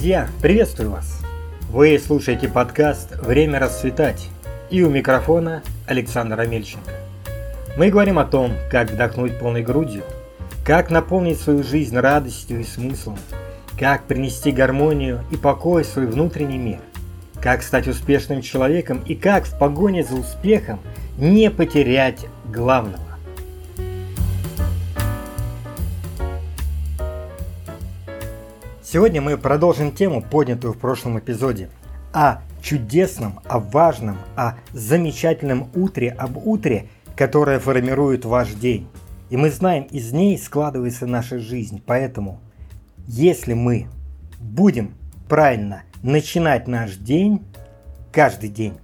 Друзья, приветствую вас! Вы слушаете подкаст «Время расцветать» и у микрофона Александр Амельченко. Мы говорим о том, как вдохнуть полной грудью, как наполнить свою жизнь радостью и смыслом, как принести гармонию и покой в свой внутренний мир, как стать успешным человеком и как в погоне за успехом не потерять главного. Сегодня мы продолжим тему, поднятую в прошлом эпизоде, о чудесном, о важном, о замечательном утре, об утре, которое формирует ваш день. И мы знаем, из ней складывается наша жизнь. Поэтому, если мы будем правильно начинать наш день, каждый день,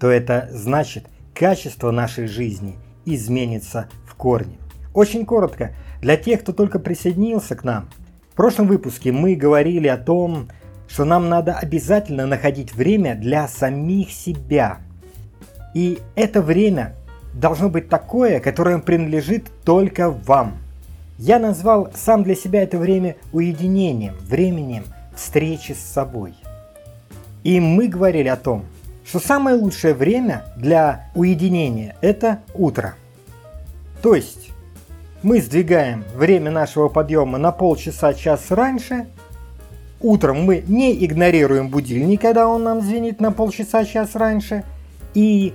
то это значит, качество нашей жизни изменится в корне. Очень коротко, для тех, кто только присоединился к нам – в прошлом выпуске мы говорили о том, что нам надо обязательно находить время для самих себя. И это время должно быть такое, которое принадлежит только вам. Я назвал сам для себя это время уединением, временем встречи с собой. И мы говорили о том, что самое лучшее время для уединения – это утро. То есть мы сдвигаем время нашего подъема на полчаса-час раньше. Утром мы не игнорируем будильник, когда он нам звенит на полчаса-час раньше. И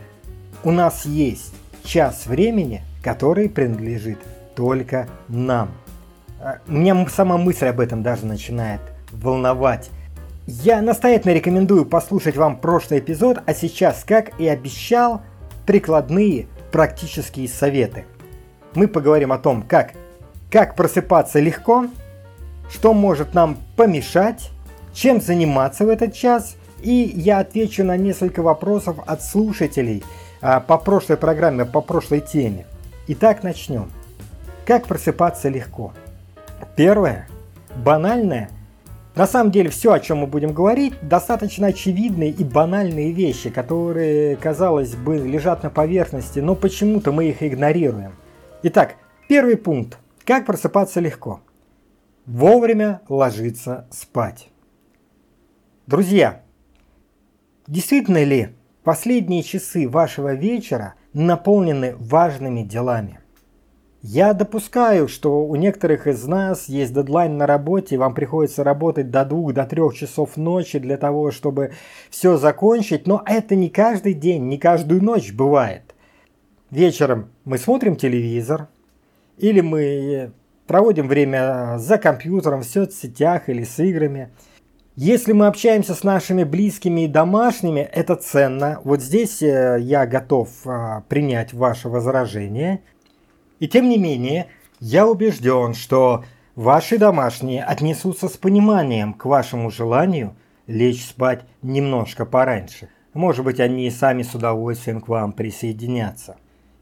у нас есть час времени, который принадлежит только нам. А, меня сама мысль об этом даже начинает волновать. Я настоятельно рекомендую послушать вам прошлый эпизод, а сейчас, как и обещал, прикладные практические советы – мы поговорим о том, как, как просыпаться легко, что может нам помешать, чем заниматься в этот час, и я отвечу на несколько вопросов от слушателей а, по прошлой программе, по прошлой теме. Итак, начнем. Как просыпаться легко? Первое, банальное, на самом деле все, о чем мы будем говорить, достаточно очевидные и банальные вещи, которые, казалось бы, лежат на поверхности, но почему-то мы их игнорируем – Итак, первый пункт. Как просыпаться легко? Вовремя ложиться спать. Друзья, действительно ли последние часы вашего вечера наполнены важными делами? Я допускаю, что у некоторых из нас есть дедлайн на работе, и вам приходится работать до двух, до трех часов ночи для того, чтобы все закончить, но это не каждый день, не каждую ночь бывает вечером мы смотрим телевизор, или мы проводим время за компьютером, в соцсетях или с играми. Если мы общаемся с нашими близкими и домашними, это ценно. Вот здесь э, я готов а, принять ваше возражение. И тем не менее, я убежден, что ваши домашние отнесутся с пониманием к вашему желанию лечь спать немножко пораньше. Может быть, они сами с удовольствием к вам присоединятся.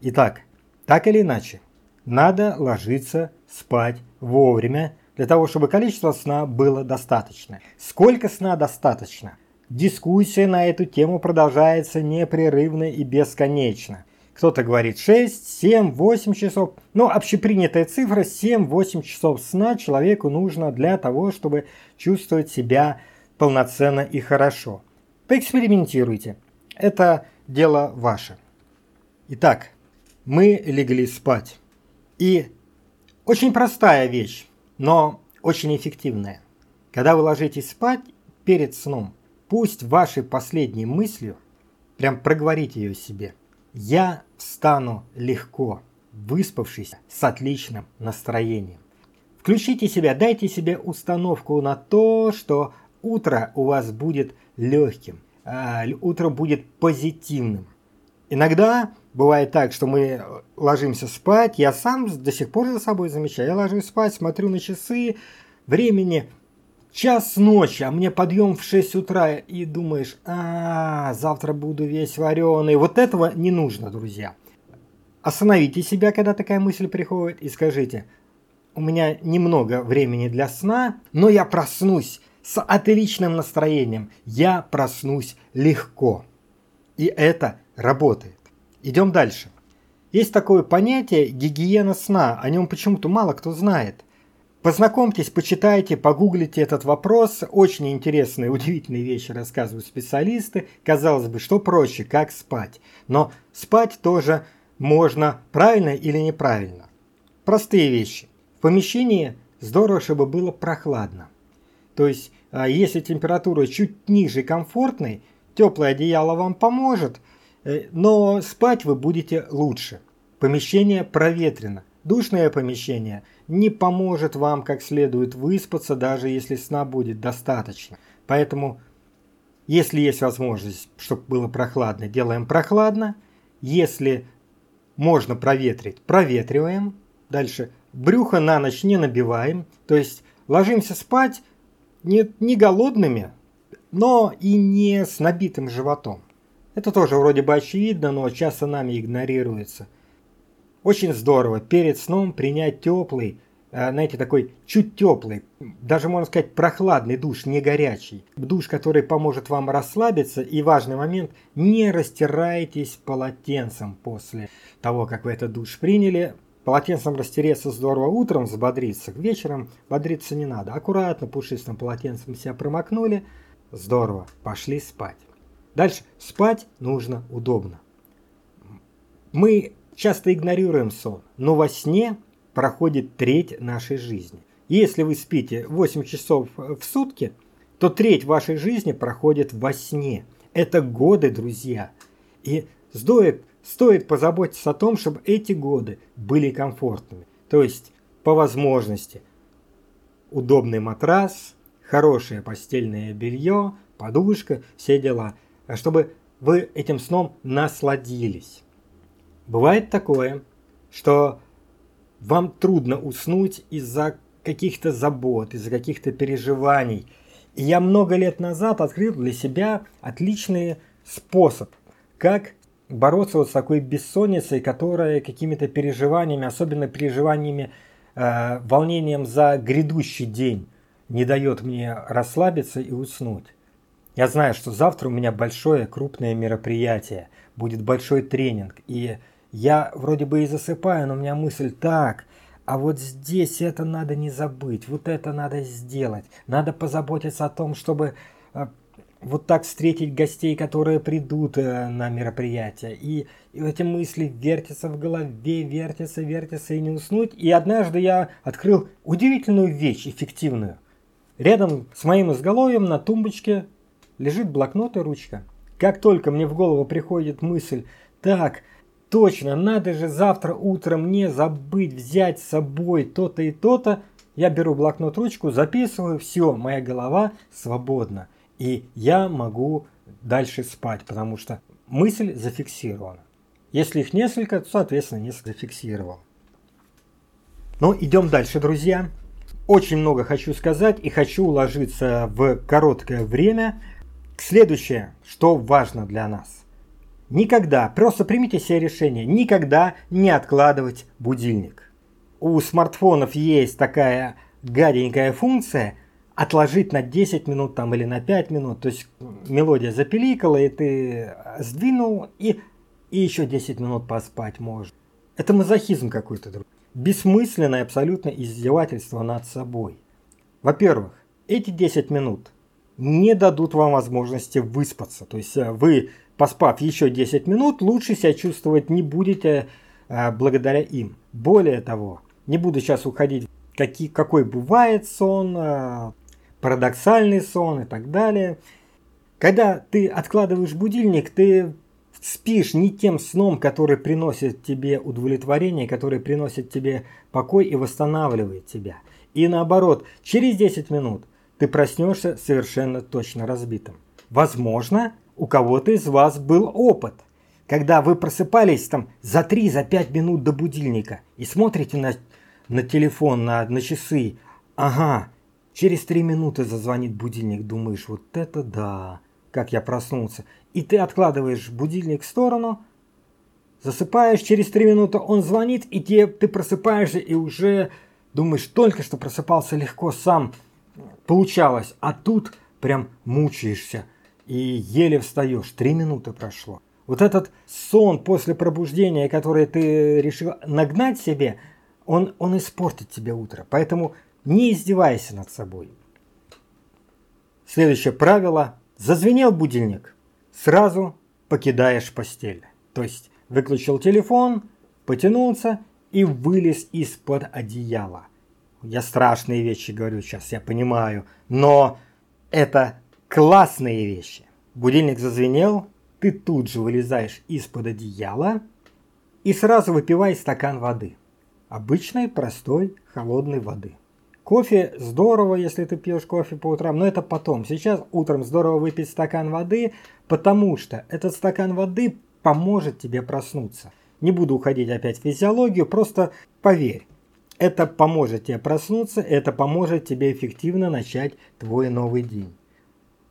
Итак, так или иначе, надо ложиться спать вовремя, для того, чтобы количество сна было достаточно. Сколько сна достаточно? Дискуссия на эту тему продолжается непрерывно и бесконечно. Кто-то говорит 6, 7, 8 часов. Но общепринятая цифра 7-8 часов сна человеку нужно для того, чтобы чувствовать себя полноценно и хорошо. Поэкспериментируйте. Это дело ваше. Итак, мы легли спать. И очень простая вещь, но очень эффективная. Когда вы ложитесь спать перед сном, пусть вашей последней мыслью, прям проговорите ее себе, я встану легко, выспавшись с отличным настроением. Включите себя, дайте себе установку на то, что утро у вас будет легким, а, утро будет позитивным. Иногда бывает так, что мы ложимся спать, я сам до сих пор за собой замечаю, я ложусь спать, смотрю на часы, времени час ночи, а мне подъем в 6 утра, и думаешь, а, завтра буду весь вареный. Вот этого не нужно, друзья. Остановите себя, когда такая мысль приходит, и скажите, у меня немного времени для сна, но я проснусь с отличным настроением, я проснусь легко. И это работает. Идем дальше. Есть такое понятие гигиена сна, о нем почему-то мало кто знает. Познакомьтесь, почитайте, погуглите этот вопрос. Очень интересные, удивительные вещи рассказывают специалисты. Казалось бы, что проще, как спать. Но спать тоже можно правильно или неправильно. Простые вещи. В помещении здорово, чтобы было прохладно. То есть, а, если температура чуть ниже комфортной, теплое одеяло вам поможет, но спать вы будете лучше. Помещение проветрено. Душное помещение не поможет вам как следует выспаться, даже если сна будет достаточно. Поэтому, если есть возможность, чтобы было прохладно, делаем прохладно. Если можно проветрить, проветриваем. Дальше брюхо на ночь не набиваем. То есть ложимся спать не, не голодными, но и не с набитым животом. Это тоже вроде бы очевидно, но часто нами игнорируется. Очень здорово перед сном принять теплый, э, знаете, такой чуть теплый, даже можно сказать прохладный душ, не горячий. Душ, который поможет вам расслабиться и важный момент, не растирайтесь полотенцем после того, как вы этот душ приняли. Полотенцем растереться здорово утром, взбодриться, вечером бодриться не надо. Аккуратно пушистым полотенцем себя промокнули, здорово, пошли спать. Дальше, спать нужно удобно. Мы часто игнорируем сон, но во сне проходит треть нашей жизни. Если вы спите 8 часов в сутки, то треть вашей жизни проходит во сне. Это годы, друзья. И стоит, стоит позаботиться о том, чтобы эти годы были комфортными. То есть, по возможности, удобный матрас, хорошее постельное белье, подушка, все дела. Чтобы вы этим сном насладились. Бывает такое, что вам трудно уснуть из-за каких-то забот, из-за каких-то переживаний. И я много лет назад открыл для себя отличный способ, как бороться вот с такой бессонницей, которая какими-то переживаниями, особенно переживаниями, э, волнением за грядущий день, не дает мне расслабиться и уснуть. Я знаю, что завтра у меня большое крупное мероприятие, будет большой тренинг, и я вроде бы и засыпаю, но у меня мысль так, а вот здесь это надо не забыть, вот это надо сделать. Надо позаботиться о том, чтобы э, вот так встретить гостей, которые придут э, на мероприятие. И, эти мысли вертятся в голове, вертятся, вертятся и не уснуть. И однажды я открыл удивительную вещь, эффективную. Рядом с моим изголовьем на тумбочке лежит блокнот и ручка. Как только мне в голову приходит мысль, так, Точно, надо же завтра утром не забыть взять с собой то-то и то-то. Я беру блокнот, ручку, записываю, все, моя голова свободна. И я могу дальше спать, потому что мысль зафиксирована. Если их несколько, то, соответственно, несколько зафиксировал. Ну, идем дальше, друзья. Очень много хочу сказать и хочу уложиться в короткое время. Следующее, что важно для нас – Никогда, просто примите себе решение, никогда не откладывать будильник. У смартфонов есть такая гаденькая функция отложить на 10 минут там, или на 5 минут. То есть мелодия запеликала, и ты сдвинул, и, и еще 10 минут поспать можно. Это мазохизм какой-то. Бессмысленное абсолютно издевательство над собой. Во-первых, эти 10 минут не дадут вам возможности выспаться. То есть э, вы поспав еще 10 минут, лучше себя чувствовать не будете а, благодаря им. Более того, не буду сейчас уходить, какие, какой бывает сон, а, парадоксальный сон и так далее. Когда ты откладываешь будильник, ты спишь не тем сном, который приносит тебе удовлетворение, который приносит тебе покой и восстанавливает тебя. И наоборот, через 10 минут ты проснешься совершенно точно разбитым. Возможно, у кого-то из вас был опыт, когда вы просыпались там за 3-5 минут до будильника и смотрите на, на телефон, на, на часы. Ага, через 3 минуты зазвонит будильник, думаешь, вот это да, как я проснулся. И ты откладываешь будильник в сторону, засыпаешь, через 3 минуты он звонит, и тебе, ты просыпаешься и уже думаешь, только что просыпался легко сам, получалось, а тут прям мучаешься – и еле встаешь. Три минуты прошло. Вот этот сон после пробуждения, который ты решил нагнать себе, он, он испортит тебе утро. Поэтому Не издевайся над собой. Следующее правило. Зазвенел будильник. Сразу покидаешь постель. То есть выключил телефон, потянулся и вылез из-под одеяла. Я страшные вещи говорю сейчас, я понимаю, но это классные вещи. Будильник зазвенел, ты тут же вылезаешь из-под одеяла и сразу выпивай стакан воды. Обычной, простой, холодной воды. Кофе здорово, если ты пьешь кофе по утрам, но это потом. Сейчас утром здорово выпить стакан воды, потому что этот стакан воды поможет тебе проснуться. Не буду уходить опять в физиологию, просто поверь. Это поможет тебе проснуться, это поможет тебе эффективно начать твой новый день.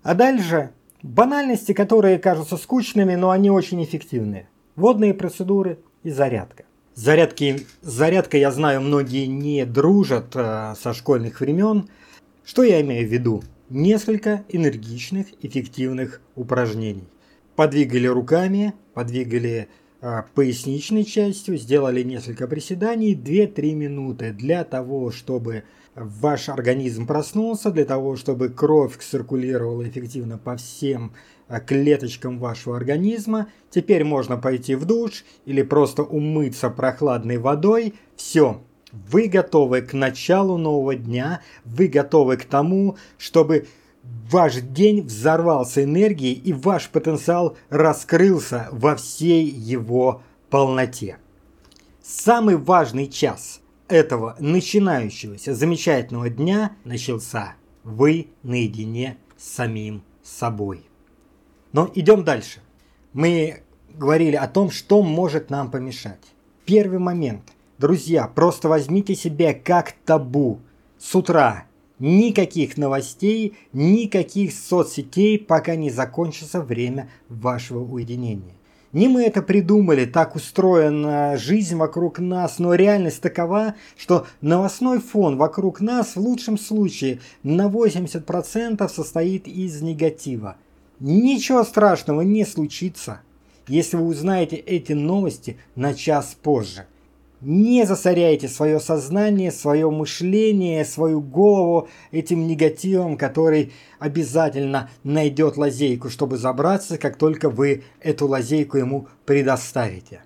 А дальше банальности, которые кажутся скучными, но они очень эффективные. Водные процедуры и зарядка. Зарядки, зарядка, я знаю, многие не дружат э, со школьных времен. Что я имею в виду? Несколько энергичных, эффективных упражнений. Подвигали руками, подвигали поясничной частью, сделали несколько приседаний, 2-3 минуты для того, чтобы ваш организм проснулся, для того, чтобы кровь циркулировала эффективно по всем Э, клеточкам вашего организма. Теперь можно пойти в душ или просто умыться прохладной водой. Все, вы готовы к началу нового дня, вы готовы к тому, чтобы ваш день взорвался энергией и ваш потенциал раскрылся во всей его полноте. Самый важный час этого начинающегося замечательного дня начался. Вы наедине с самим собой. Но идем дальше. Мы говорили о том, что может нам помешать. Первый момент. Друзья, просто возьмите себя как табу. С утра никаких новостей, никаких соцсетей, пока не закончится время вашего уединения. Не мы это придумали, так устроена жизнь вокруг нас, но реальность такова, что новостной фон вокруг нас в лучшем случае на 80% состоит из негатива. Ничего страшного не случится, если вы узнаете эти новости на час позже. Не засоряйте свое сознание, свое мышление, свою голову этим негативом, который обязательно найдет лазейку, чтобы забраться, как только вы эту лазейку ему предоставите.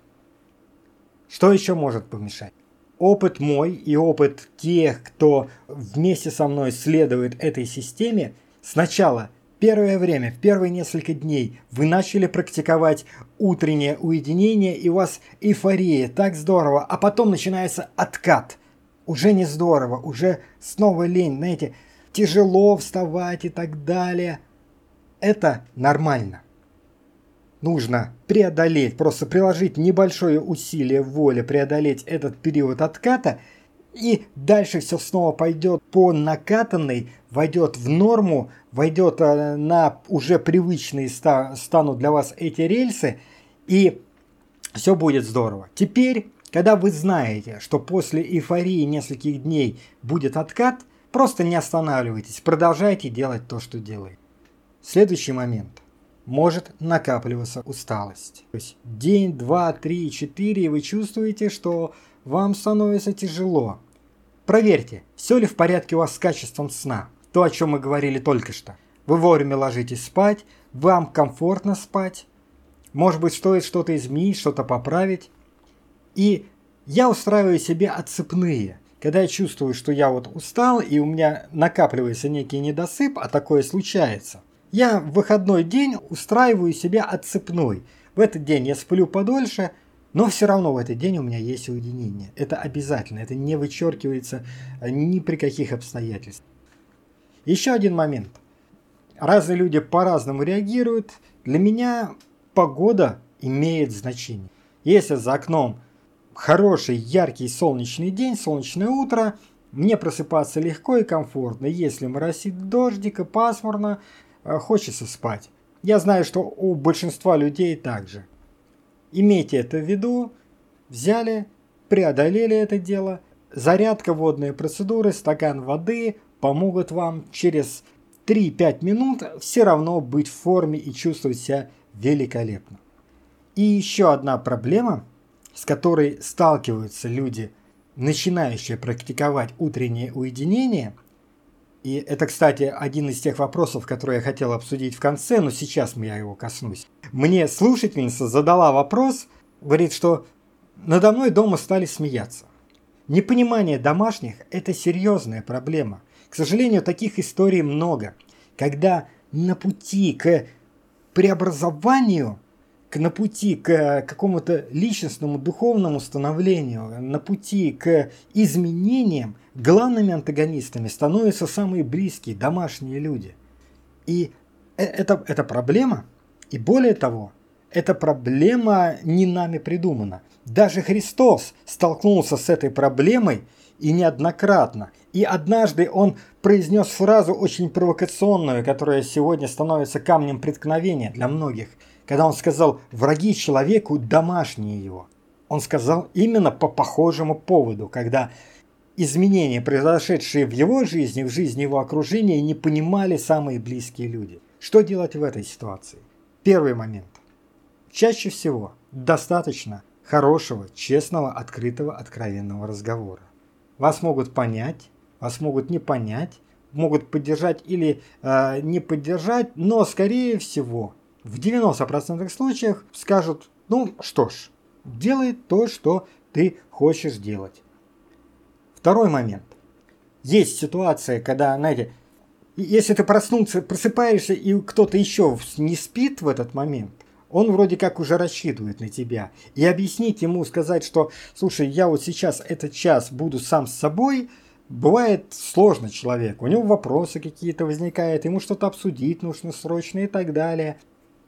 Что еще может помешать? Опыт мой и опыт тех, кто вместе со мной следует этой системе, сначала – первое время, в первые несколько дней вы начали практиковать утреннее уединение, и у вас эйфория, так здорово, а потом начинается откат. Уже не здорово, уже снова лень, знаете, тяжело вставать и так далее. Это нормально. Нужно преодолеть, просто приложить небольшое усилие воли, преодолеть этот период отката – и дальше все снова пойдет по накатанной, войдет в норму, войдет э, на уже привычные станут для вас эти рельсы, и все будет здорово. Теперь, когда вы знаете, что после эйфории нескольких дней будет откат, просто не останавливайтесь, продолжайте делать то, что делаете. Следующий момент. Может накапливаться усталость. То есть день, два, три, четыре, и вы чувствуете, что вам становится тяжело. Проверьте, все ли в порядке у вас с качеством сна. То, о чем мы говорили только что. Вы вовремя ложитесь спать, вам комфортно спать. Может быть, стоит что-то изменить, что-то поправить. И я устраиваю себе отцепные. Когда я чувствую, что я вот устал и у меня накапливается некий недосып, а такое случается, я в выходной день устраиваю себе отцепной. В этот день я сплю подольше, но все равно в этот день у меня есть уединение. Это обязательно, это не вычеркивается ни при каких обстоятельствах. Еще один момент. Разные люди по-разному реагируют. Для меня погода имеет значение. Если за окном хороший, яркий солнечный день, солнечное утро, мне просыпаться легко и комфортно. Если моросит дождик и пасмурно, э, хочется спать. Я знаю, что у большинства людей также. Имейте это в виду. Взяли, преодолели это дело. Зарядка, водные процедуры, стакан воды помогут вам через 3-5 минут все равно быть в форме и чувствовать себя великолепно. И еще одна проблема, с которой сталкиваются люди начинающая практиковать утреннее уединение, и это, кстати, один из тех вопросов, которые я хотел обсудить в конце, но сейчас я его коснусь. Мне слушательница задала вопрос, говорит, что надо мной дома стали смеяться. Непонимание домашних – это серьезная проблема. К сожалению, таких историй много, когда на пути к преобразованию, к, на пути к какому-то личностному духовному становлению, на пути к изменениям, главными антагонистами становятся самые близкие, домашние люди. И э, это, это проблема. И более того, эта проблема не нами придумана. Даже Христос столкнулся с этой проблемой и неоднократно. И однажды он произнес фразу очень провокационную, которая сегодня становится камнем преткновения для многих, когда он сказал «враги человеку домашние его». Он сказал именно по похожему поводу, когда изменения, произошедшие в его жизни, в жизни его окружения, не понимали самые близкие люди. Что делать в этой ситуации? Первый момент. Чаще всего достаточно хорошего, честного, открытого, откровенного разговора. Вас могут понять, вас могут не понять, могут поддержать или э, не поддержать, но скорее всего в 90% случаев скажут, ну что ж, делай то, что ты хочешь делать. Второй момент. Есть ситуация, когда, знаете, если ты проснуться, просыпаешься и кто-то еще не спит в этот момент, он вроде как уже рассчитывает на тебя. И объяснить ему, сказать, что, слушай, я вот сейчас этот час буду сам с собой, бывает сложно человеку. У него вопросы какие-то возникают, ему что-то обсудить нужно срочно и так далее.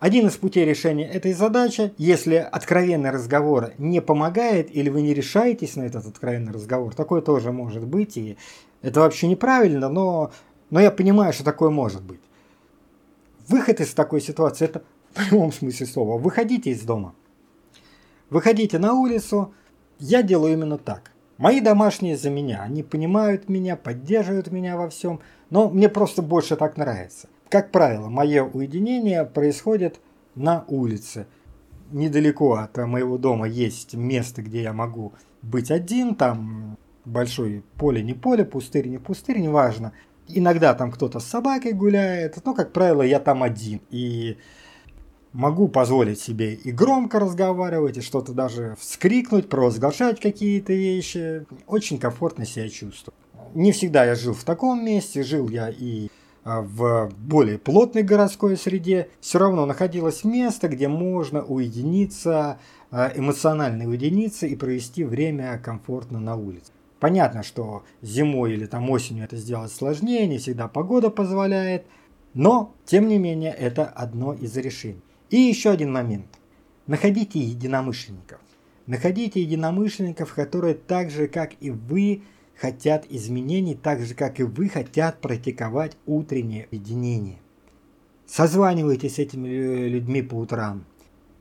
Один из путей решения этой задачи, если откровенный разговор не помогает или вы не решаетесь на этот откровенный разговор, такое тоже может быть, и это вообще неправильно, но, но я понимаю, что такое может быть. Выход из такой ситуации – это в прямом смысле слова. Выходите из дома. Выходите на улицу. Я делаю именно так. Мои домашние за меня. Они понимают меня, поддерживают меня во всем. Но мне просто больше так нравится. Как правило, мое уединение происходит на улице. Недалеко от моего дома есть место, где я могу быть один. Там большое поле, не поле, пустырь, не пустырь, неважно. Иногда там кто-то с собакой гуляет, но, как правило, я там один. И могу позволить себе и громко разговаривать, и что-то даже вскрикнуть, провозглашать какие-то вещи. Очень комфортно себя чувствую. Не всегда я жил в таком месте, жил я и в более плотной городской среде. Все равно находилось место, где можно уединиться, а, эмоционально уединиться и провести время комфортно на улице. Понятно, что зимой или там осенью это сделать сложнее, не всегда погода позволяет, но, тем не менее, это одно из решений. И еще один момент. Находите единомышленников. Находите единомышленников, которые так же, как и вы, хотят изменений, так же, как и вы, хотят практиковать утреннее единение. Созванивайтесь с этими людьми по утрам.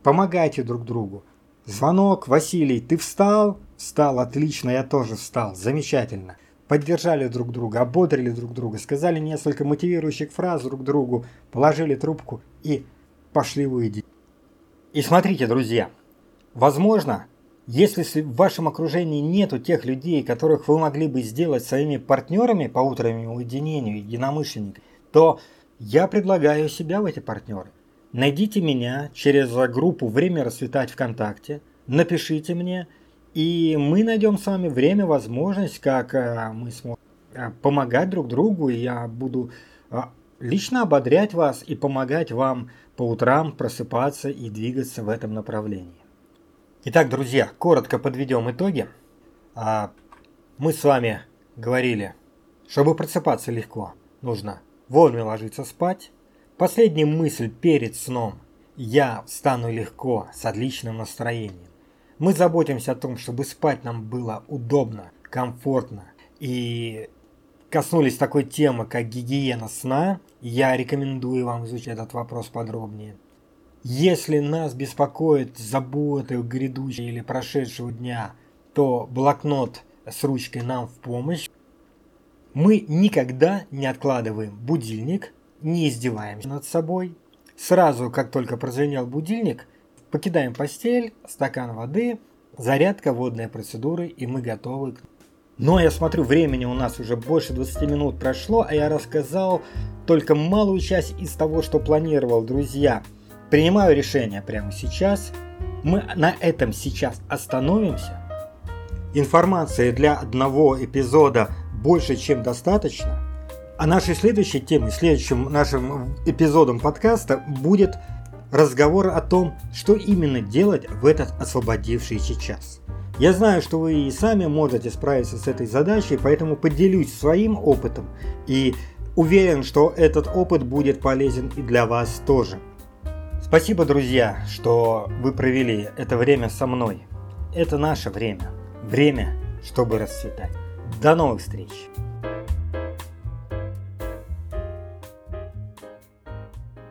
Помогайте друг другу. Звонок, Василий, ты встал? Встал, отлично, я тоже встал, замечательно. Поддержали друг друга, ободрили друг друга, сказали несколько мотивирующих фраз друг другу, положили трубку и пошли выйди. И смотрите, друзья, возможно, если в вашем окружении нету тех людей, которых вы могли бы сделать своими партнерами по утреннему уединению, единомышленниками, то я предлагаю себя в эти партнеры. Найдите меня через группу «Время расцветать ВКонтакте», напишите мне, и мы найдем с вами время, возможность, как э, мы сможем э, помогать друг другу, и я буду э, лично ободрять вас и помогать вам по утрам просыпаться и двигаться в этом направлении. Итак, друзья, коротко подведем итоги. А, мы с вами говорили, чтобы просыпаться легко, нужно вовремя ложиться спать. Последняя мысль перед сном – я встану легко, с отличным настроением. Мы заботимся о том, чтобы спать нам было удобно, комфортно и коснулись такой темы, как гигиена сна, я рекомендую вам изучить этот вопрос подробнее. Если нас беспокоит заботы грядущего или прошедшего дня, то блокнот с ручкой нам в помощь. Мы никогда не откладываем будильник, не издеваемся над собой. Сразу, как только прозвенел будильник, покидаем постель, стакан воды, зарядка, водные процедуры, и мы готовы Но я смотрю, времени у нас уже больше 20 минут прошло, а я рассказал только малую часть из того, что планировал, друзья. Принимаю решение прямо сейчас. Мы на этом сейчас остановимся. Информации для одного эпизода больше, чем достаточно. А нашей следующей темой, следующим нашим эпизодом подкаста будет разговор о том, что именно делать в этот освободившийся час. Я знаю, что вы и сами можете справиться с этой задачей, поэтому поделюсь своим опытом и уверен, что этот опыт будет полезен и для вас тоже. Спасибо, друзья, что вы провели это время со мной. Это наше время. Время, чтобы расцветать. До новых встреч!